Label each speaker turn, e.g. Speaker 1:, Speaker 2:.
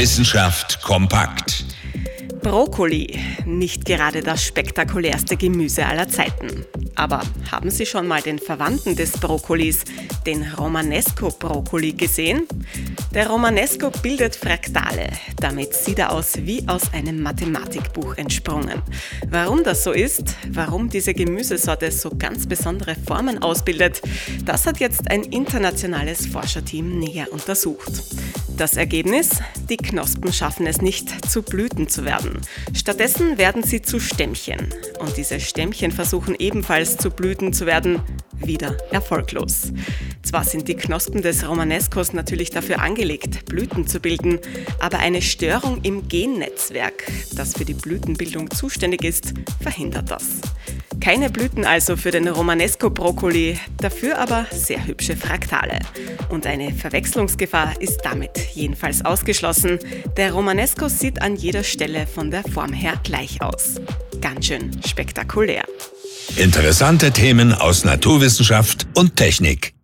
Speaker 1: Wissenschaft kompakt.
Speaker 2: Brokkoli, nicht gerade das spektakulärste Gemüse aller Zeiten. Aber haben Sie schon mal den Verwandten des Brokkolis, den Romanesco-Brokkoli, gesehen? Der Romanesco bildet Fraktale. Damit sieht er aus wie aus einem Mathematikbuch entsprungen. Warum das so ist, warum diese Gemüsesorte so ganz besondere Formen ausbildet, das hat jetzt ein internationales Forscherteam näher untersucht. Das Ergebnis? Die Knospen schaffen es nicht, zu Blüten zu werden. Stattdessen werden sie zu Stämmchen. Und diese Stämmchen versuchen ebenfalls zu Blüten zu werden, wieder erfolglos. Zwar sind die Knospen des Romanescos natürlich dafür angelegt, Blüten zu bilden, aber eine Störung im Gennetzwerk, das für die Blütenbildung zuständig ist, verhindert das. Keine Blüten also für den Romanesco-Brokkoli, dafür aber sehr hübsche Fraktale. Und eine Verwechslungsgefahr ist damit jedenfalls ausgeschlossen. Der Romanesco sieht an jeder Stelle von der Form her gleich aus. Ganz schön spektakulär.
Speaker 1: Interessante Themen aus Naturwissenschaft und Technik.